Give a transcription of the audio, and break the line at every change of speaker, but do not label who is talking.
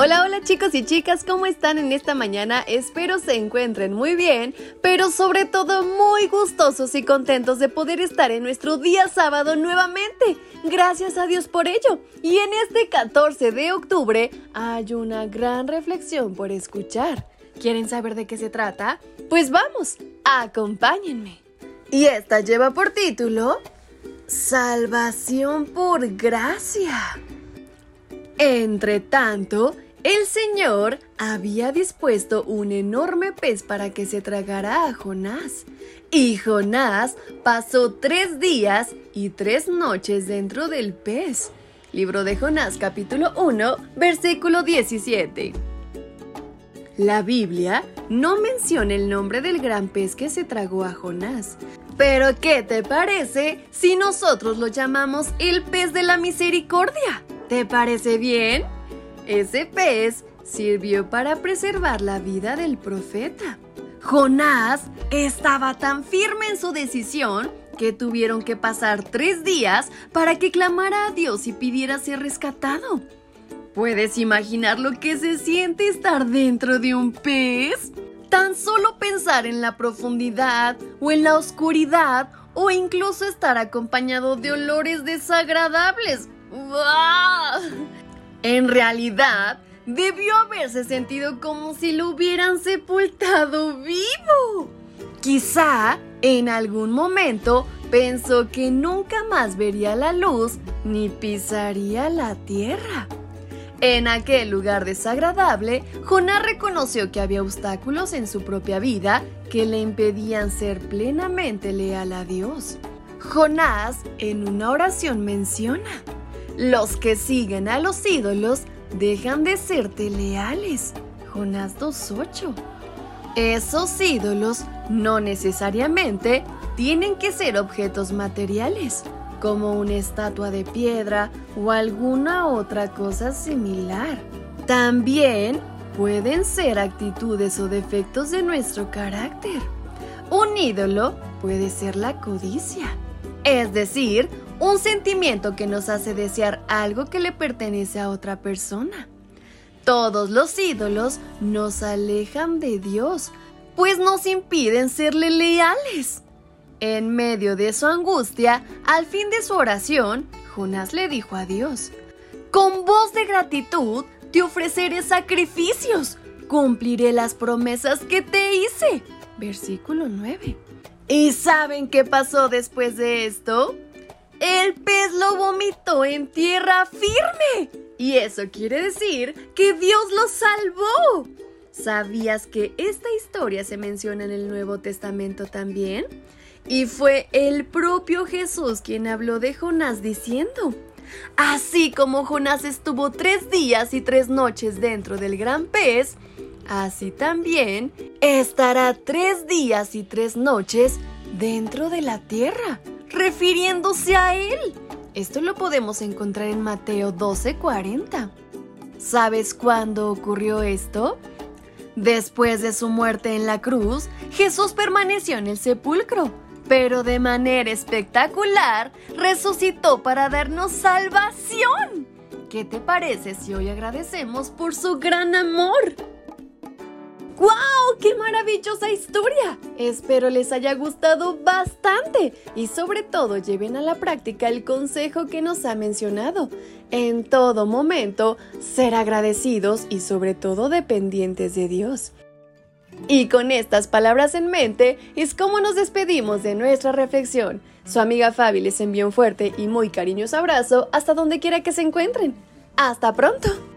Hola, hola chicos y chicas, ¿cómo están en esta mañana? Espero se encuentren muy bien, pero sobre todo muy gustosos y contentos de poder estar en nuestro día sábado nuevamente. Gracias a Dios por ello. Y en este 14 de octubre hay una gran reflexión por escuchar. ¿Quieren saber de qué se trata? Pues vamos, acompáñenme. Y esta lleva por título Salvación por gracia. Entre tanto, el Señor había dispuesto un enorme pez para que se tragara a Jonás. Y Jonás pasó tres días y tres noches dentro del pez. Libro de Jonás capítulo 1, versículo 17. La Biblia no menciona el nombre del gran pez que se tragó a Jonás. Pero ¿qué te parece si nosotros lo llamamos el pez de la misericordia? ¿Te parece bien? Ese pez sirvió para preservar la vida del profeta. Jonás estaba tan firme en su decisión que tuvieron que pasar tres días para que clamara a Dios y pidiera ser rescatado. ¿Puedes imaginar lo que se siente estar dentro de un pez? Tan solo pensar en la profundidad o en la oscuridad o incluso estar acompañado de olores desagradables. En realidad, debió haberse sentido como si lo hubieran sepultado vivo. Quizá en algún momento pensó que nunca más vería la luz ni pisaría la tierra. En aquel lugar desagradable, Jonás reconoció que había obstáculos en su propia vida que le impedían ser plenamente leal a Dios. Jonás en una oración menciona, los que siguen a los ídolos dejan de serte leales. Jonás 2.8. Esos ídolos no necesariamente tienen que ser objetos materiales, como una estatua de piedra o alguna otra cosa similar. También pueden ser actitudes o defectos de nuestro carácter. Un ídolo puede ser la codicia, es decir, un sentimiento que nos hace desear algo que le pertenece a otra persona. Todos los ídolos nos alejan de Dios, pues nos impiden serle leales. En medio de su angustia, al fin de su oración, Jonás le dijo a Dios, Con voz de gratitud te ofreceré sacrificios, cumpliré las promesas que te hice. Versículo 9. ¿Y saben qué pasó después de esto? El pez lo vomitó en tierra firme. Y eso quiere decir que Dios lo salvó. ¿Sabías que esta historia se menciona en el Nuevo Testamento también? Y fue el propio Jesús quien habló de Jonás diciendo, así como Jonás estuvo tres días y tres noches dentro del gran pez, así también estará tres días y tres noches dentro de la tierra refiriéndose a Él. Esto lo podemos encontrar en Mateo 12:40. ¿Sabes cuándo ocurrió esto? Después de su muerte en la cruz, Jesús permaneció en el sepulcro, pero de manera espectacular resucitó para darnos salvación. ¿Qué te parece si hoy agradecemos por su gran amor? ¡Guau! ¡Qué maravillosa historia! Espero les haya gustado bastante y sobre todo lleven a la práctica el consejo que nos ha mencionado. En todo momento, ser agradecidos y sobre todo dependientes de Dios. Y con estas palabras en mente es como nos despedimos de nuestra reflexión. Su amiga Fabi les envía un fuerte y muy cariñoso abrazo hasta donde quiera que se encuentren. ¡Hasta pronto!